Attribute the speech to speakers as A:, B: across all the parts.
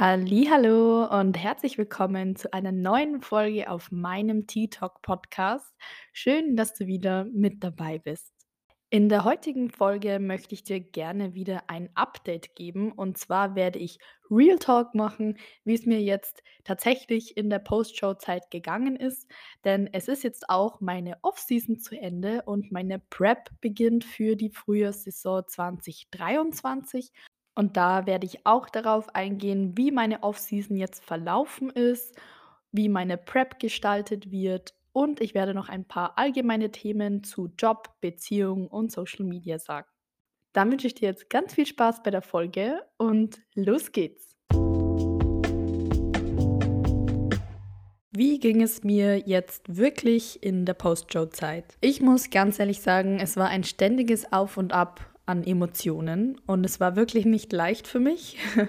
A: Hallo und herzlich willkommen zu einer neuen Folge auf meinem Tea Talk Podcast. Schön, dass du wieder mit dabei bist. In der heutigen Folge möchte ich dir gerne wieder ein Update geben und zwar werde ich Real Talk machen, wie es mir jetzt tatsächlich in der Post-Show-Zeit gegangen ist, denn es ist jetzt auch meine Off-Season zu Ende und meine Prep beginnt für die Frühjahrssaison 2023 und da werde ich auch darauf eingehen, wie meine Off-Season jetzt verlaufen ist, wie meine Prep gestaltet wird und ich werde noch ein paar allgemeine Themen zu Job, Beziehung und Social Media sagen. Dann wünsche ich dir jetzt ganz viel Spaß bei der Folge und los geht's! Wie ging es mir jetzt wirklich in der Post-Show-Zeit? Ich muss ganz ehrlich sagen, es war ein ständiges Auf und Ab an Emotionen und es war wirklich nicht leicht für mich.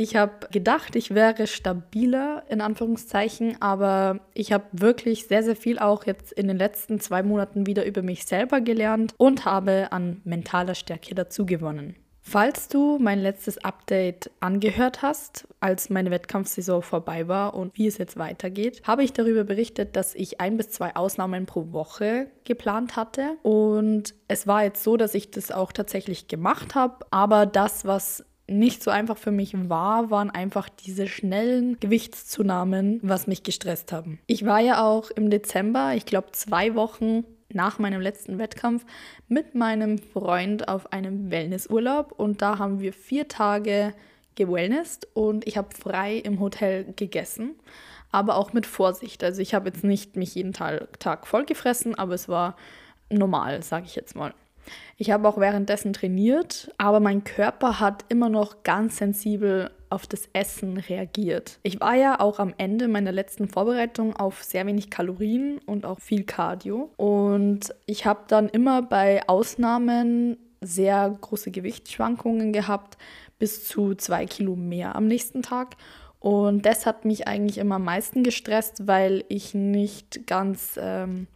A: Ich habe gedacht, ich wäre stabiler in Anführungszeichen, aber ich habe wirklich sehr, sehr viel auch jetzt in den letzten zwei Monaten wieder über mich selber gelernt und habe an mentaler Stärke dazu gewonnen. Falls du mein letztes Update angehört hast, als meine Wettkampfsaison vorbei war und wie es jetzt weitergeht, habe ich darüber berichtet, dass ich ein bis zwei Ausnahmen pro Woche geplant hatte. Und es war jetzt so, dass ich das auch tatsächlich gemacht habe. Aber das, was nicht so einfach für mich war, waren einfach diese schnellen Gewichtszunahmen, was mich gestresst haben. Ich war ja auch im Dezember, ich glaube zwei Wochen nach meinem letzten Wettkampf mit meinem Freund auf einem Wellnessurlaub und da haben wir vier Tage gewellnessed und ich habe frei im Hotel gegessen, aber auch mit Vorsicht. Also ich habe jetzt nicht mich jeden Tag, Tag voll gefressen, aber es war normal, sage ich jetzt mal. Ich habe auch währenddessen trainiert, aber mein Körper hat immer noch ganz sensibel auf das Essen reagiert. Ich war ja auch am Ende meiner letzten Vorbereitung auf sehr wenig Kalorien und auch viel Cardio. Und ich habe dann immer bei Ausnahmen sehr große Gewichtsschwankungen gehabt, bis zu zwei Kilo mehr am nächsten Tag. Und das hat mich eigentlich immer am meisten gestresst, weil ich nicht ganz ähm,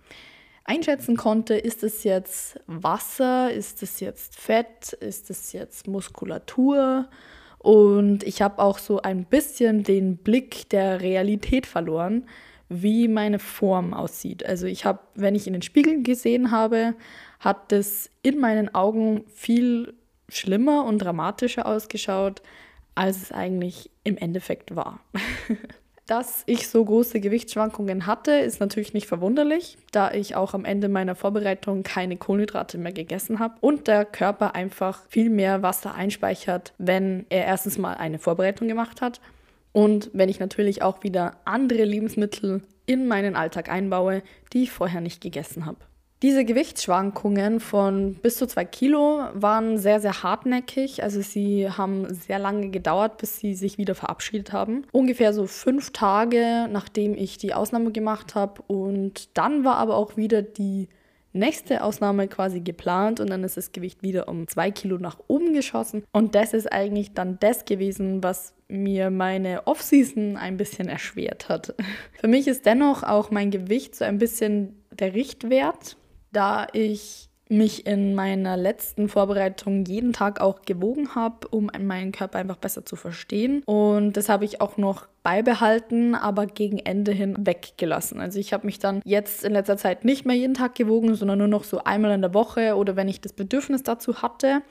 A: einschätzen konnte, ist es jetzt Wasser, ist es jetzt Fett, ist es jetzt Muskulatur und ich habe auch so ein bisschen den Blick der Realität verloren, wie meine Form aussieht. Also ich habe, wenn ich in den Spiegel gesehen habe, hat das in meinen Augen viel schlimmer und dramatischer ausgeschaut, als es eigentlich im Endeffekt war. Dass ich so große Gewichtsschwankungen hatte, ist natürlich nicht verwunderlich, da ich auch am Ende meiner Vorbereitung keine Kohlenhydrate mehr gegessen habe und der Körper einfach viel mehr Wasser einspeichert, wenn er erstens mal eine Vorbereitung gemacht hat und wenn ich natürlich auch wieder andere Lebensmittel in meinen Alltag einbaue, die ich vorher nicht gegessen habe. Diese Gewichtsschwankungen von bis zu zwei Kilo waren sehr, sehr hartnäckig. Also sie haben sehr lange gedauert, bis sie sich wieder verabschiedet haben. Ungefähr so fünf Tage, nachdem ich die Ausnahme gemacht habe. Und dann war aber auch wieder die nächste Ausnahme quasi geplant und dann ist das Gewicht wieder um zwei Kilo nach oben geschossen. Und das ist eigentlich dann das gewesen, was mir meine Off-Season ein bisschen erschwert hat. Für mich ist dennoch auch mein Gewicht so ein bisschen der Richtwert da ich mich in meiner letzten Vorbereitung jeden Tag auch gewogen habe, um meinen Körper einfach besser zu verstehen. Und das habe ich auch noch beibehalten, aber gegen Ende hin weggelassen. Also ich habe mich dann jetzt in letzter Zeit nicht mehr jeden Tag gewogen, sondern nur noch so einmal in der Woche oder wenn ich das Bedürfnis dazu hatte.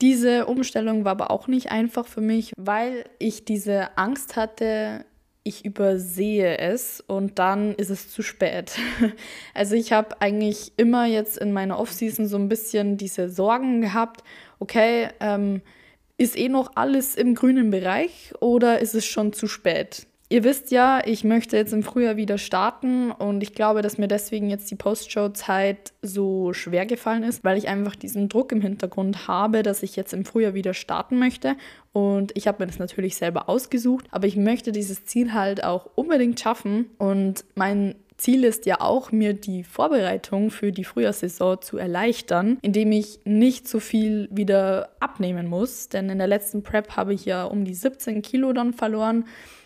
A: Diese Umstellung war aber auch nicht einfach für mich, weil ich diese Angst hatte, ich übersehe es und dann ist es zu spät. Also ich habe eigentlich immer jetzt in meiner Offseason so ein bisschen diese Sorgen gehabt, okay, ähm, ist eh noch alles im grünen Bereich oder ist es schon zu spät? Ihr wisst ja, ich möchte jetzt im Frühjahr wieder starten und ich glaube, dass mir deswegen jetzt die Post-Show-Zeit so schwer gefallen ist, weil ich einfach diesen Druck im Hintergrund habe, dass ich jetzt im Frühjahr wieder starten möchte. Und ich habe mir das natürlich selber ausgesucht, aber ich möchte dieses Ziel halt auch unbedingt schaffen. Und mein Ziel ist ja auch, mir die Vorbereitung für die Frühjahrssaison zu erleichtern, indem ich nicht so viel wieder abnehmen muss. Denn in der letzten Prep habe ich ja um die 17 Kilo dann verloren.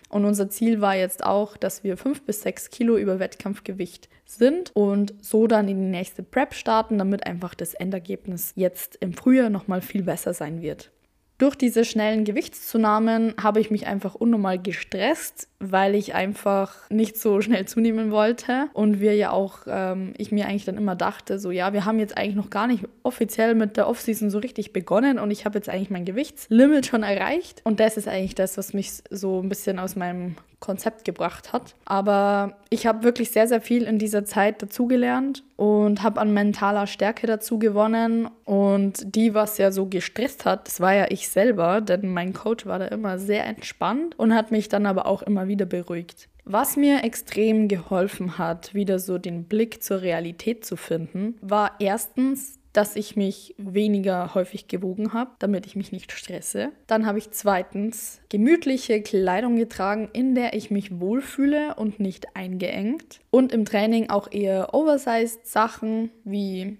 A: Und unser Ziel war jetzt auch, dass wir fünf bis sechs Kilo über Wettkampfgewicht sind und so dann in die nächste Prep starten, damit einfach das Endergebnis jetzt im Frühjahr nochmal viel besser sein wird. Durch diese schnellen Gewichtszunahmen habe ich mich einfach unnormal gestresst, weil ich einfach nicht so schnell zunehmen wollte. Und wir ja auch, ähm, ich mir eigentlich dann immer dachte, so ja, wir haben jetzt eigentlich noch gar nicht offiziell mit der Offseason so richtig begonnen und ich habe jetzt eigentlich mein Gewichtslimit schon erreicht. Und das ist eigentlich das, was mich so ein bisschen aus meinem Konzept gebracht hat. Aber ich habe wirklich sehr, sehr viel in dieser Zeit dazugelernt und habe an mentaler Stärke dazu gewonnen. Und die, was ja so gestresst hat, das war ja ich selber, denn mein Coach war da immer sehr entspannt und hat mich dann aber auch immer wieder beruhigt. Was mir extrem geholfen hat, wieder so den Blick zur Realität zu finden, war erstens dass ich mich weniger häufig gewogen habe, damit ich mich nicht stresse. Dann habe ich zweitens gemütliche Kleidung getragen, in der ich mich wohlfühle und nicht eingeengt. Und im Training auch eher oversized Sachen wie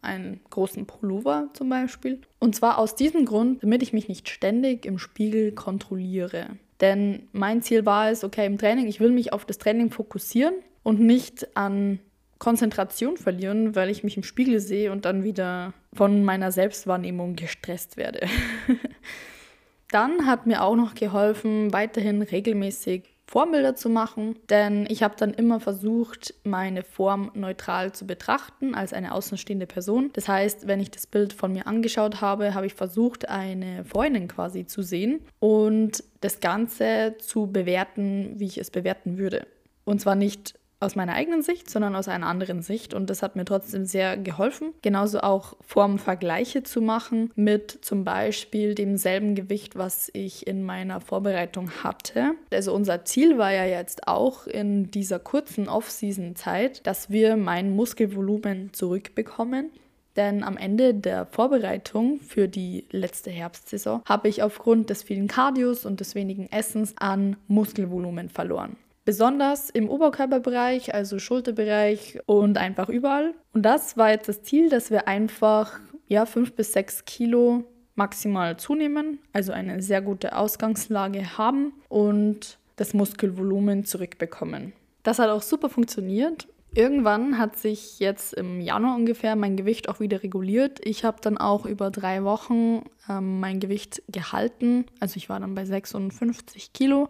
A: einen großen Pullover zum Beispiel. Und zwar aus diesem Grund, damit ich mich nicht ständig im Spiegel kontrolliere. Denn mein Ziel war es, okay, im Training, ich will mich auf das Training fokussieren und nicht an Konzentration verlieren, weil ich mich im Spiegel sehe und dann wieder von meiner Selbstwahrnehmung gestresst werde. dann hat mir auch noch geholfen, weiterhin regelmäßig Formbilder zu machen, denn ich habe dann immer versucht, meine Form neutral zu betrachten als eine außenstehende Person. Das heißt, wenn ich das Bild von mir angeschaut habe, habe ich versucht, eine Freundin quasi zu sehen und das Ganze zu bewerten, wie ich es bewerten würde. Und zwar nicht aus meiner eigenen Sicht, sondern aus einer anderen Sicht. Und das hat mir trotzdem sehr geholfen. Genauso auch Formvergleiche zu machen mit zum Beispiel demselben Gewicht, was ich in meiner Vorbereitung hatte. Also unser Ziel war ja jetzt auch in dieser kurzen Off-Season-Zeit, dass wir mein Muskelvolumen zurückbekommen. Denn am Ende der Vorbereitung für die letzte Herbstsaison habe ich aufgrund des vielen Cardios und des wenigen Essens an Muskelvolumen verloren. Besonders im Oberkörperbereich, also Schulterbereich und einfach überall. Und das war jetzt das Ziel, dass wir einfach ja, fünf bis sechs Kilo maximal zunehmen, also eine sehr gute Ausgangslage haben und das Muskelvolumen zurückbekommen. Das hat auch super funktioniert. Irgendwann hat sich jetzt im Januar ungefähr mein Gewicht auch wieder reguliert. Ich habe dann auch über drei Wochen ähm, mein Gewicht gehalten. Also ich war dann bei 56 Kilo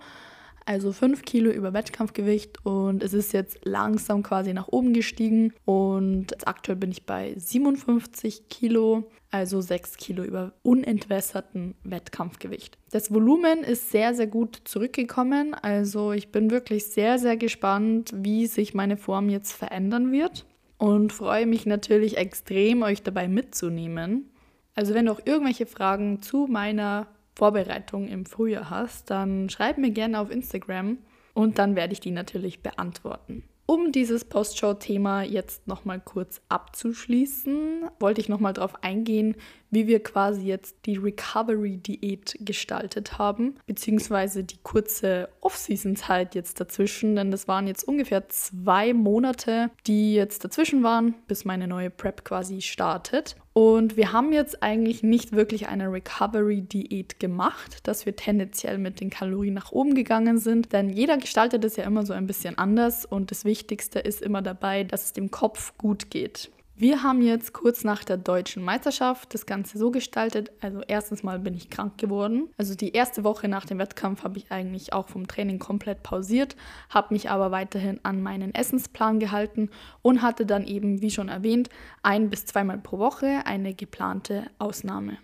A: also 5 Kilo über Wettkampfgewicht und es ist jetzt langsam quasi nach oben gestiegen und aktuell bin ich bei 57 Kilo, also 6 Kilo über unentwässerten Wettkampfgewicht. Das Volumen ist sehr, sehr gut zurückgekommen, also ich bin wirklich sehr, sehr gespannt, wie sich meine Form jetzt verändern wird und freue mich natürlich extrem, euch dabei mitzunehmen. Also wenn du auch irgendwelche Fragen zu meiner Vorbereitung im Frühjahr hast, dann schreib mir gerne auf Instagram und dann werde ich die natürlich beantworten. Um dieses Postshow-Thema jetzt nochmal kurz abzuschließen, wollte ich nochmal darauf eingehen, wie wir quasi jetzt die Recovery-Diät gestaltet haben, beziehungsweise die kurze Off-Season-Zeit jetzt dazwischen, denn das waren jetzt ungefähr zwei Monate, die jetzt dazwischen waren, bis meine neue Prep quasi startet. Und wir haben jetzt eigentlich nicht wirklich eine Recovery-Diät gemacht, dass wir tendenziell mit den Kalorien nach oben gegangen sind, denn jeder gestaltet es ja immer so ein bisschen anders und das Wichtigste ist immer dabei, dass es dem Kopf gut geht. Wir haben jetzt kurz nach der deutschen Meisterschaft das Ganze so gestaltet. Also erstens mal bin ich krank geworden. Also die erste Woche nach dem Wettkampf habe ich eigentlich auch vom Training komplett pausiert, habe mich aber weiterhin an meinen Essensplan gehalten und hatte dann eben, wie schon erwähnt, ein bis zweimal pro Woche eine geplante Ausnahme.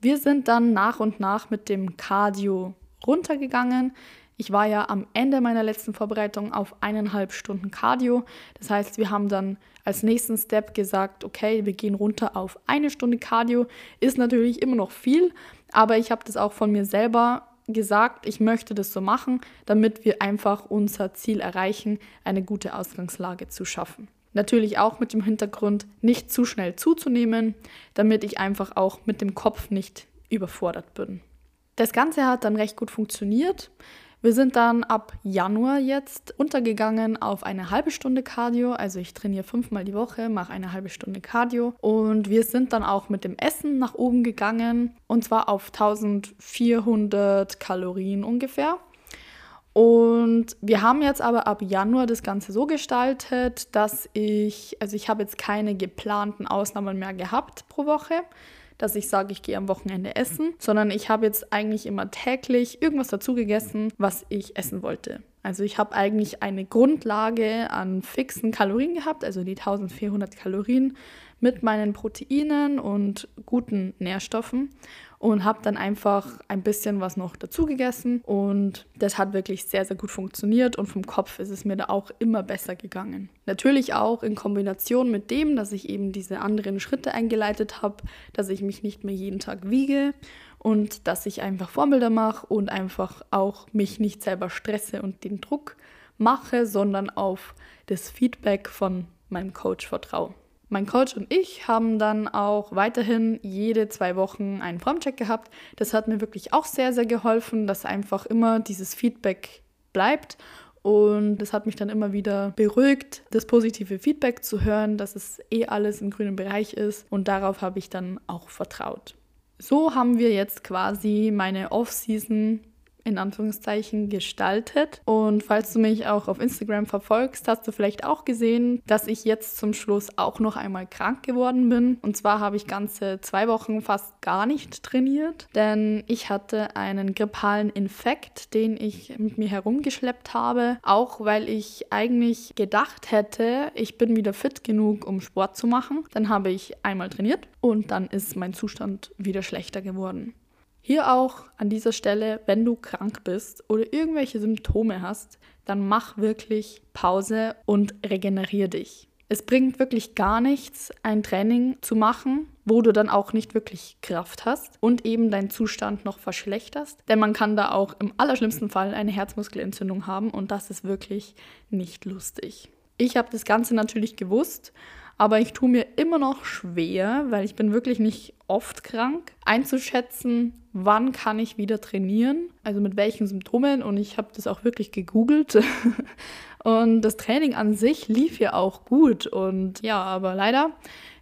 A: Wir sind dann nach und nach mit dem Cardio runtergegangen. Ich war ja am Ende meiner letzten Vorbereitung auf eineinhalb Stunden Cardio. Das heißt, wir haben dann als nächsten Step gesagt, okay, wir gehen runter auf eine Stunde Cardio. Ist natürlich immer noch viel, aber ich habe das auch von mir selber gesagt, ich möchte das so machen, damit wir einfach unser Ziel erreichen, eine gute Ausgangslage zu schaffen. Natürlich auch mit dem Hintergrund, nicht zu schnell zuzunehmen, damit ich einfach auch mit dem Kopf nicht überfordert bin. Das Ganze hat dann recht gut funktioniert. Wir sind dann ab Januar jetzt untergegangen auf eine halbe Stunde Cardio. Also ich trainiere fünfmal die Woche, mache eine halbe Stunde Cardio. Und wir sind dann auch mit dem Essen nach oben gegangen. Und zwar auf 1400 Kalorien ungefähr. Und wir haben jetzt aber ab Januar das Ganze so gestaltet, dass ich, also ich habe jetzt keine geplanten Ausnahmen mehr gehabt pro Woche. Dass ich sage, ich gehe am Wochenende essen, sondern ich habe jetzt eigentlich immer täglich irgendwas dazu gegessen, was ich essen wollte. Also ich habe eigentlich eine Grundlage an fixen Kalorien gehabt, also die 1400 Kalorien mit meinen Proteinen und guten Nährstoffen und habe dann einfach ein bisschen was noch dazu gegessen und das hat wirklich sehr, sehr gut funktioniert und vom Kopf ist es mir da auch immer besser gegangen. Natürlich auch in Kombination mit dem, dass ich eben diese anderen Schritte eingeleitet habe, dass ich mich nicht mehr jeden Tag wiege und dass ich einfach Vorbilder mache und einfach auch mich nicht selber stresse und den Druck mache, sondern auf das Feedback von meinem Coach vertraue. Mein Coach und ich haben dann auch weiterhin jede zwei Wochen einen Formcheck gehabt. Das hat mir wirklich auch sehr, sehr geholfen, dass einfach immer dieses Feedback bleibt. Und das hat mich dann immer wieder beruhigt, das positive Feedback zu hören, dass es eh alles im grünen Bereich ist. Und darauf habe ich dann auch vertraut. So haben wir jetzt quasi meine Off-Season in Anführungszeichen gestaltet. Und falls du mich auch auf Instagram verfolgst, hast du vielleicht auch gesehen, dass ich jetzt zum Schluss auch noch einmal krank geworden bin. Und zwar habe ich ganze zwei Wochen fast gar nicht trainiert, denn ich hatte einen grippalen Infekt, den ich mit mir herumgeschleppt habe, auch weil ich eigentlich gedacht hätte, ich bin wieder fit genug, um Sport zu machen. Dann habe ich einmal trainiert und dann ist mein Zustand wieder schlechter geworden. Hier auch an dieser Stelle, wenn du krank bist oder irgendwelche Symptome hast, dann mach wirklich Pause und regenerier dich. Es bringt wirklich gar nichts, ein Training zu machen, wo du dann auch nicht wirklich Kraft hast und eben deinen Zustand noch verschlechterst. Denn man kann da auch im allerschlimmsten Fall eine Herzmuskelentzündung haben und das ist wirklich nicht lustig. Ich habe das Ganze natürlich gewusst aber ich tue mir immer noch schwer, weil ich bin wirklich nicht oft krank, einzuschätzen, wann kann ich wieder trainieren, also mit welchen Symptomen. Und ich habe das auch wirklich gegoogelt. und das Training an sich lief ja auch gut. Und ja, aber leider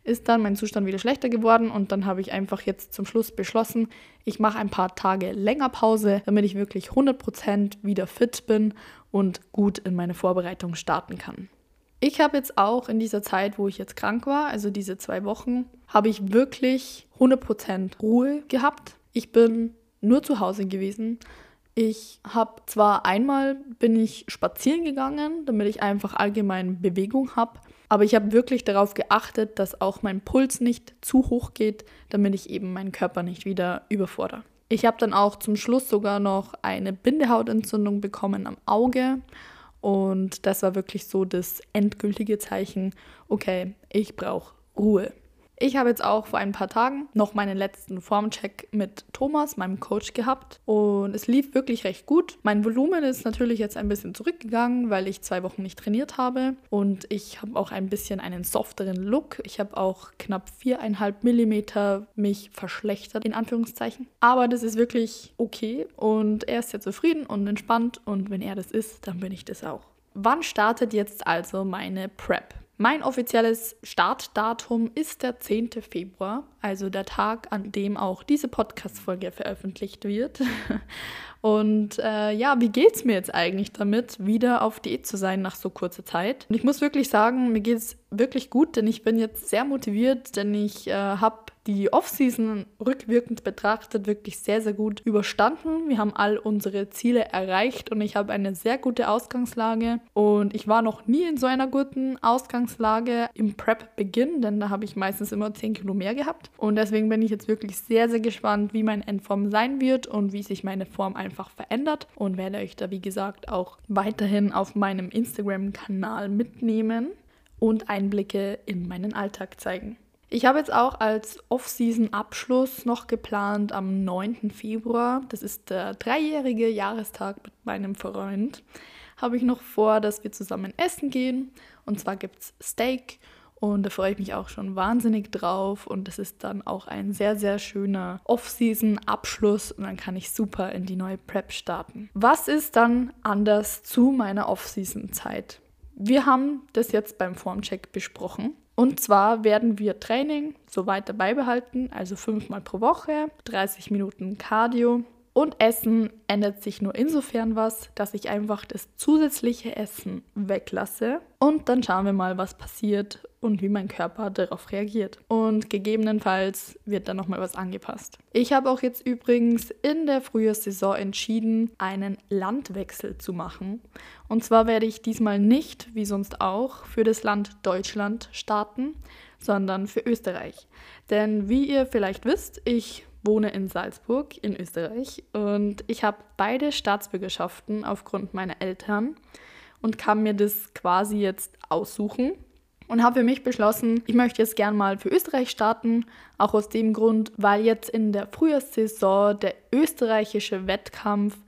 A: ist dann mein Zustand wieder schlechter geworden und dann habe ich einfach jetzt zum Schluss beschlossen, ich mache ein paar Tage länger Pause, damit ich wirklich 100% wieder fit bin und gut in meine Vorbereitung starten kann. Ich habe jetzt auch in dieser Zeit, wo ich jetzt krank war, also diese zwei Wochen, habe ich wirklich 100% Ruhe gehabt. Ich bin nur zu Hause gewesen. Ich habe zwar einmal bin ich spazieren gegangen, damit ich einfach allgemein Bewegung habe, aber ich habe wirklich darauf geachtet, dass auch mein Puls nicht zu hoch geht, damit ich eben meinen Körper nicht wieder überfordere. Ich habe dann auch zum Schluss sogar noch eine Bindehautentzündung bekommen am Auge und das war wirklich so das endgültige Zeichen, okay, ich brauche Ruhe. Ich habe jetzt auch vor ein paar Tagen noch meinen letzten Formcheck mit Thomas, meinem Coach, gehabt und es lief wirklich recht gut. Mein Volumen ist natürlich jetzt ein bisschen zurückgegangen, weil ich zwei Wochen nicht trainiert habe und ich habe auch ein bisschen einen softeren Look. Ich habe auch knapp viereinhalb Millimeter mich verschlechtert, in Anführungszeichen. Aber das ist wirklich okay und er ist sehr zufrieden und entspannt und wenn er das ist, dann bin ich das auch. Wann startet jetzt also meine Prep? Mein offizielles Startdatum ist der 10. Februar, also der Tag, an dem auch diese Podcast-Folge veröffentlicht wird. Und äh, ja, wie geht es mir jetzt eigentlich damit, wieder auf Diät zu sein nach so kurzer Zeit? Und ich muss wirklich sagen, mir geht es wirklich gut, denn ich bin jetzt sehr motiviert, denn ich äh, habe die Offseason rückwirkend betrachtet wirklich sehr, sehr gut überstanden. Wir haben all unsere Ziele erreicht und ich habe eine sehr gute Ausgangslage. Und ich war noch nie in so einer guten Ausgangslage im Prep-Beginn, denn da habe ich meistens immer 10 Kilo mehr gehabt. Und deswegen bin ich jetzt wirklich sehr, sehr gespannt, wie mein Endform sein wird und wie sich meine Form einfach verändert. Und werde euch da, wie gesagt, auch weiterhin auf meinem Instagram-Kanal mitnehmen und Einblicke in meinen Alltag zeigen. Ich habe jetzt auch als Off-Season-Abschluss noch geplant am 9. Februar, das ist der dreijährige Jahrestag mit meinem Freund, habe ich noch vor, dass wir zusammen essen gehen. Und zwar gibt es Steak und da freue ich mich auch schon wahnsinnig drauf. Und das ist dann auch ein sehr, sehr schöner Off-Season-Abschluss und dann kann ich super in die neue Prep starten. Was ist dann anders zu meiner Off-Season-Zeit? Wir haben das jetzt beim Formcheck besprochen. Und zwar werden wir Training so weiter beibehalten, also fünfmal pro Woche, 30 Minuten Cardio. Und Essen ändert sich nur insofern was, dass ich einfach das zusätzliche Essen weglasse. Und dann schauen wir mal, was passiert und wie mein Körper darauf reagiert. Und gegebenenfalls wird dann nochmal was angepasst. Ich habe auch jetzt übrigens in der Frühjahrssaison entschieden, einen Landwechsel zu machen. Und zwar werde ich diesmal nicht, wie sonst auch, für das Land Deutschland starten, sondern für Österreich. Denn wie ihr vielleicht wisst, ich wohne in Salzburg in Österreich und ich habe beide Staatsbürgerschaften aufgrund meiner Eltern und kann mir das quasi jetzt aussuchen und habe für mich beschlossen, ich möchte jetzt gern mal für Österreich starten, auch aus dem Grund, weil jetzt in der Frühjahrssaison der österreichische Wettkampf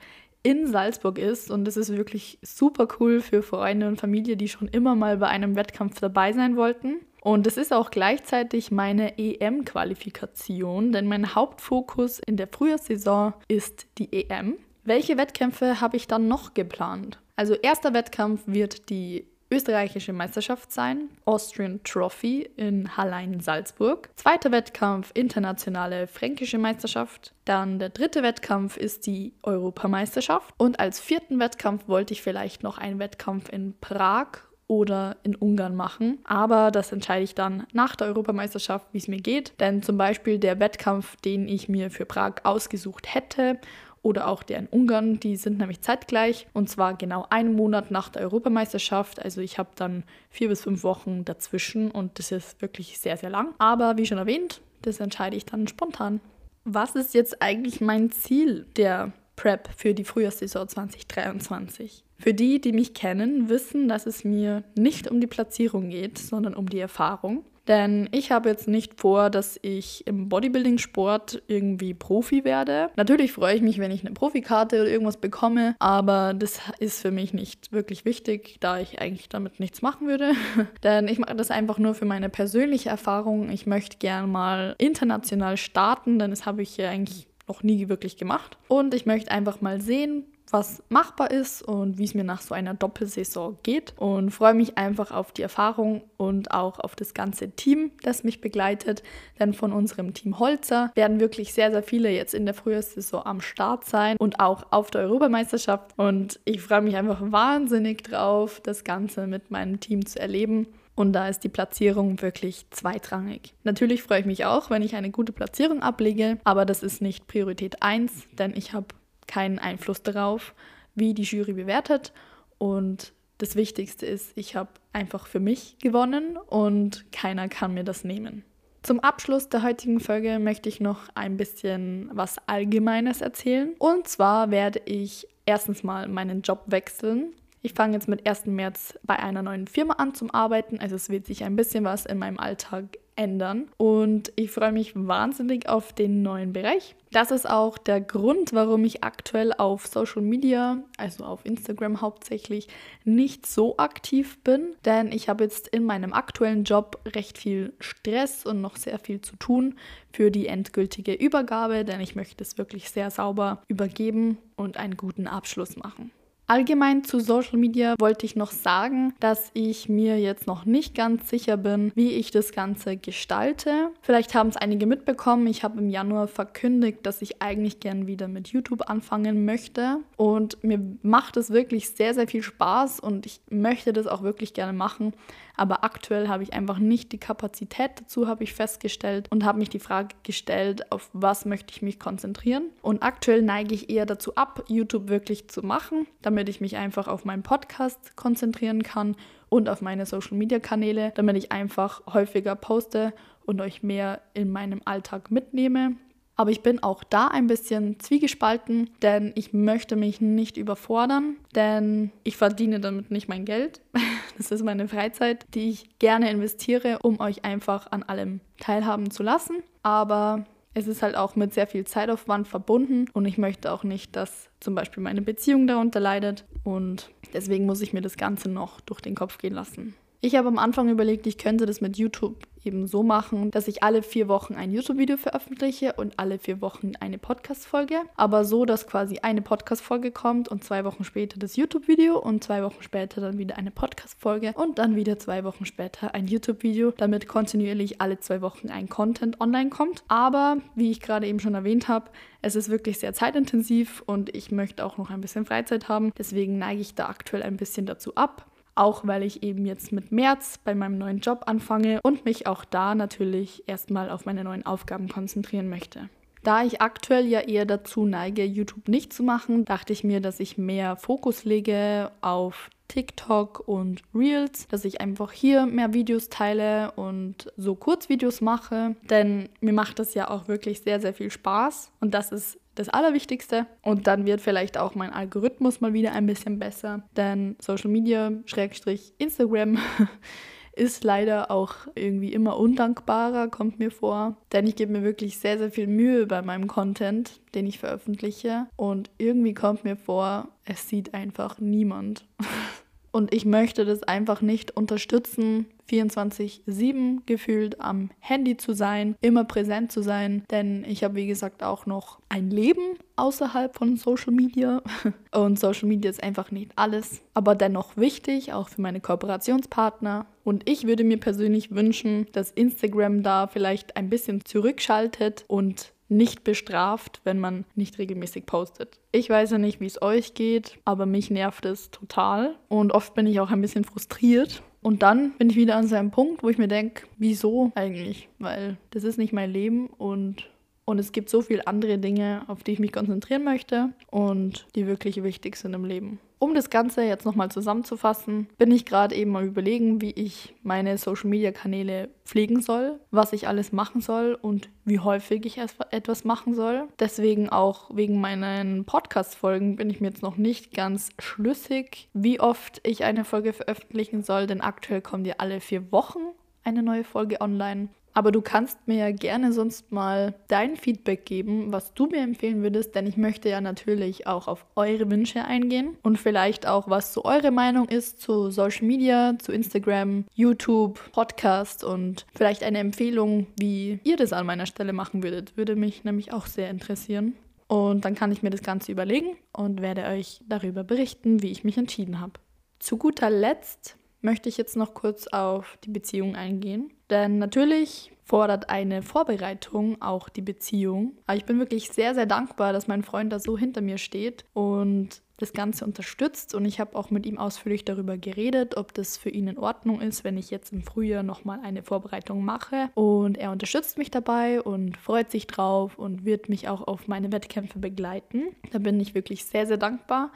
A: in Salzburg ist und das ist wirklich super cool für Freunde und Familie, die schon immer mal bei einem Wettkampf dabei sein wollten. Und es ist auch gleichzeitig meine EM-Qualifikation, denn mein Hauptfokus in der Frühjahrssaison ist die EM. Welche Wettkämpfe habe ich dann noch geplant? Also erster Wettkampf wird die österreichische Meisterschaft sein, Austrian Trophy in Hallein Salzburg. Zweiter Wettkampf internationale fränkische Meisterschaft. Dann der dritte Wettkampf ist die Europameisterschaft. Und als vierten Wettkampf wollte ich vielleicht noch einen Wettkampf in Prag oder in Ungarn machen. Aber das entscheide ich dann nach der Europameisterschaft, wie es mir geht. Denn zum Beispiel der Wettkampf, den ich mir für Prag ausgesucht hätte oder auch der in Ungarn, die sind nämlich zeitgleich und zwar genau einen Monat nach der Europameisterschaft. Also ich habe dann vier bis fünf Wochen dazwischen und das ist wirklich sehr, sehr lang. Aber wie schon erwähnt, das entscheide ich dann spontan. Was ist jetzt eigentlich mein Ziel der Prep für die Frühjahrssaison 2023? Für die, die mich kennen, wissen, dass es mir nicht um die Platzierung geht, sondern um die Erfahrung. Denn ich habe jetzt nicht vor, dass ich im Bodybuilding-Sport irgendwie Profi werde. Natürlich freue ich mich, wenn ich eine Profikarte oder irgendwas bekomme, aber das ist für mich nicht wirklich wichtig, da ich eigentlich damit nichts machen würde. Denn ich mache das einfach nur für meine persönliche Erfahrung. Ich möchte gern mal international starten, denn das habe ich ja eigentlich noch nie wirklich gemacht. Und ich möchte einfach mal sehen, was machbar ist und wie es mir nach so einer Doppelsaison geht und freue mich einfach auf die Erfahrung und auch auf das ganze Team, das mich begleitet. Denn von unserem Team Holzer werden wirklich sehr, sehr viele jetzt in der Frühjahrssaison am Start sein und auch auf der Europameisterschaft. Und ich freue mich einfach wahnsinnig drauf, das Ganze mit meinem Team zu erleben. Und da ist die Platzierung wirklich zweitrangig. Natürlich freue ich mich auch, wenn ich eine gute Platzierung ablege, aber das ist nicht Priorität 1, denn ich habe keinen Einfluss darauf, wie die Jury bewertet. Und das Wichtigste ist, ich habe einfach für mich gewonnen und keiner kann mir das nehmen. Zum Abschluss der heutigen Folge möchte ich noch ein bisschen was Allgemeines erzählen. Und zwar werde ich erstens mal meinen Job wechseln. Ich fange jetzt mit 1. März bei einer neuen Firma an zum Arbeiten. Also es wird sich ein bisschen was in meinem Alltag ändern. Und ich freue mich wahnsinnig auf den neuen Bereich. Das ist auch der Grund, warum ich aktuell auf Social Media, also auf Instagram hauptsächlich, nicht so aktiv bin. Denn ich habe jetzt in meinem aktuellen Job recht viel Stress und noch sehr viel zu tun für die endgültige Übergabe, denn ich möchte es wirklich sehr sauber übergeben und einen guten Abschluss machen. Allgemein zu Social Media wollte ich noch sagen, dass ich mir jetzt noch nicht ganz sicher bin, wie ich das Ganze gestalte. Vielleicht haben es einige mitbekommen. Ich habe im Januar verkündigt, dass ich eigentlich gern wieder mit YouTube anfangen möchte. Und mir macht es wirklich sehr, sehr viel Spaß und ich möchte das auch wirklich gerne machen. Aber aktuell habe ich einfach nicht die Kapazität dazu, habe ich festgestellt und habe mich die Frage gestellt, auf was möchte ich mich konzentrieren. Und aktuell neige ich eher dazu ab, YouTube wirklich zu machen, damit ich mich einfach auf meinen Podcast konzentrieren kann und auf meine Social-Media-Kanäle, damit ich einfach häufiger poste und euch mehr in meinem Alltag mitnehme. Aber ich bin auch da ein bisschen zwiegespalten, denn ich möchte mich nicht überfordern, denn ich verdiene damit nicht mein Geld. Das ist meine Freizeit, die ich gerne investiere, um euch einfach an allem teilhaben zu lassen. Aber es ist halt auch mit sehr viel Zeitaufwand verbunden und ich möchte auch nicht, dass zum Beispiel meine Beziehung darunter leidet und deswegen muss ich mir das Ganze noch durch den Kopf gehen lassen. Ich habe am Anfang überlegt, ich könnte das mit YouTube eben so machen, dass ich alle vier Wochen ein YouTube-Video veröffentliche und alle vier Wochen eine Podcast-Folge. Aber so, dass quasi eine Podcast-Folge kommt und zwei Wochen später das YouTube-Video und zwei Wochen später dann wieder eine Podcast-Folge und dann wieder zwei Wochen später ein YouTube-Video, damit kontinuierlich alle zwei Wochen ein Content online kommt. Aber wie ich gerade eben schon erwähnt habe, es ist wirklich sehr zeitintensiv und ich möchte auch noch ein bisschen Freizeit haben. Deswegen neige ich da aktuell ein bisschen dazu ab. Auch weil ich eben jetzt mit März bei meinem neuen Job anfange und mich auch da natürlich erstmal auf meine neuen Aufgaben konzentrieren möchte. Da ich aktuell ja eher dazu neige, YouTube nicht zu machen, dachte ich mir, dass ich mehr Fokus lege auf TikTok und Reels, dass ich einfach hier mehr Videos teile und so Kurzvideos mache, denn mir macht das ja auch wirklich sehr, sehr viel Spaß und das ist das Allerwichtigste. Und dann wird vielleicht auch mein Algorithmus mal wieder ein bisschen besser, denn Social Media, Schrägstrich Instagram, ist leider auch irgendwie immer undankbarer, kommt mir vor. Denn ich gebe mir wirklich sehr, sehr viel Mühe bei meinem Content, den ich veröffentliche. Und irgendwie kommt mir vor, es sieht einfach niemand. Und ich möchte das einfach nicht unterstützen, 24-7 gefühlt am Handy zu sein, immer präsent zu sein. Denn ich habe, wie gesagt, auch noch ein Leben außerhalb von Social Media. Und Social Media ist einfach nicht alles, aber dennoch wichtig, auch für meine Kooperationspartner. Und ich würde mir persönlich wünschen, dass Instagram da vielleicht ein bisschen zurückschaltet und nicht bestraft, wenn man nicht regelmäßig postet. Ich weiß ja nicht, wie es euch geht, aber mich nervt es total und oft bin ich auch ein bisschen frustriert. Und dann bin ich wieder an so einem Punkt, wo ich mir denke, wieso eigentlich? Weil das ist nicht mein Leben und und es gibt so viele andere Dinge, auf die ich mich konzentrieren möchte und die wirklich wichtig sind im Leben. Um das Ganze jetzt nochmal zusammenzufassen, bin ich gerade eben mal überlegen, wie ich meine Social-Media-Kanäle pflegen soll, was ich alles machen soll und wie häufig ich etwas machen soll. Deswegen auch wegen meinen Podcast-Folgen bin ich mir jetzt noch nicht ganz schlüssig, wie oft ich eine Folge veröffentlichen soll, denn aktuell kommt ja alle vier Wochen eine neue Folge online. Aber du kannst mir ja gerne sonst mal dein Feedback geben, was du mir empfehlen würdest, denn ich möchte ja natürlich auch auf eure Wünsche eingehen und vielleicht auch, was so eure Meinung ist zu Social Media, zu Instagram, YouTube, Podcast und vielleicht eine Empfehlung, wie ihr das an meiner Stelle machen würdet. Würde mich nämlich auch sehr interessieren. Und dann kann ich mir das Ganze überlegen und werde euch darüber berichten, wie ich mich entschieden habe. Zu guter Letzt möchte ich jetzt noch kurz auf die Beziehung eingehen. Denn natürlich fordert eine Vorbereitung auch die Beziehung. Aber ich bin wirklich sehr, sehr dankbar, dass mein Freund da so hinter mir steht und das Ganze unterstützt. Und ich habe auch mit ihm ausführlich darüber geredet, ob das für ihn in Ordnung ist, wenn ich jetzt im Frühjahr nochmal eine Vorbereitung mache. Und er unterstützt mich dabei und freut sich drauf und wird mich auch auf meine Wettkämpfe begleiten. Da bin ich wirklich sehr, sehr dankbar.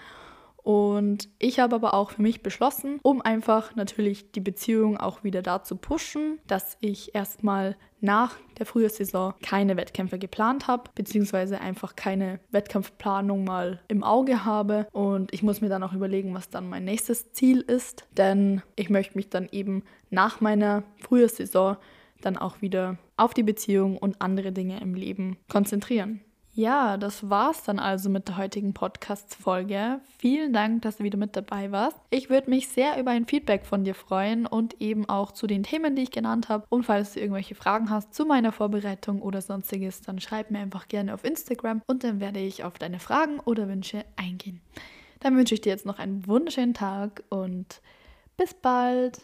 A: Und ich habe aber auch für mich beschlossen, um einfach natürlich die Beziehung auch wieder da zu pushen, dass ich erstmal nach der Frühjahrssaison keine Wettkämpfe geplant habe, beziehungsweise einfach keine Wettkampfplanung mal im Auge habe. Und ich muss mir dann auch überlegen, was dann mein nächstes Ziel ist, denn ich möchte mich dann eben nach meiner Frühjahrssaison dann auch wieder auf die Beziehung und andere Dinge im Leben konzentrieren. Ja, das war's dann also mit der heutigen Podcast-Folge. Vielen Dank, dass du wieder mit dabei warst. Ich würde mich sehr über ein Feedback von dir freuen und eben auch zu den Themen, die ich genannt habe. Und falls du irgendwelche Fragen hast zu meiner Vorbereitung oder sonstiges, dann schreib mir einfach gerne auf Instagram und dann werde ich auf deine Fragen oder Wünsche eingehen. Dann wünsche ich dir jetzt noch einen wunderschönen Tag und bis bald.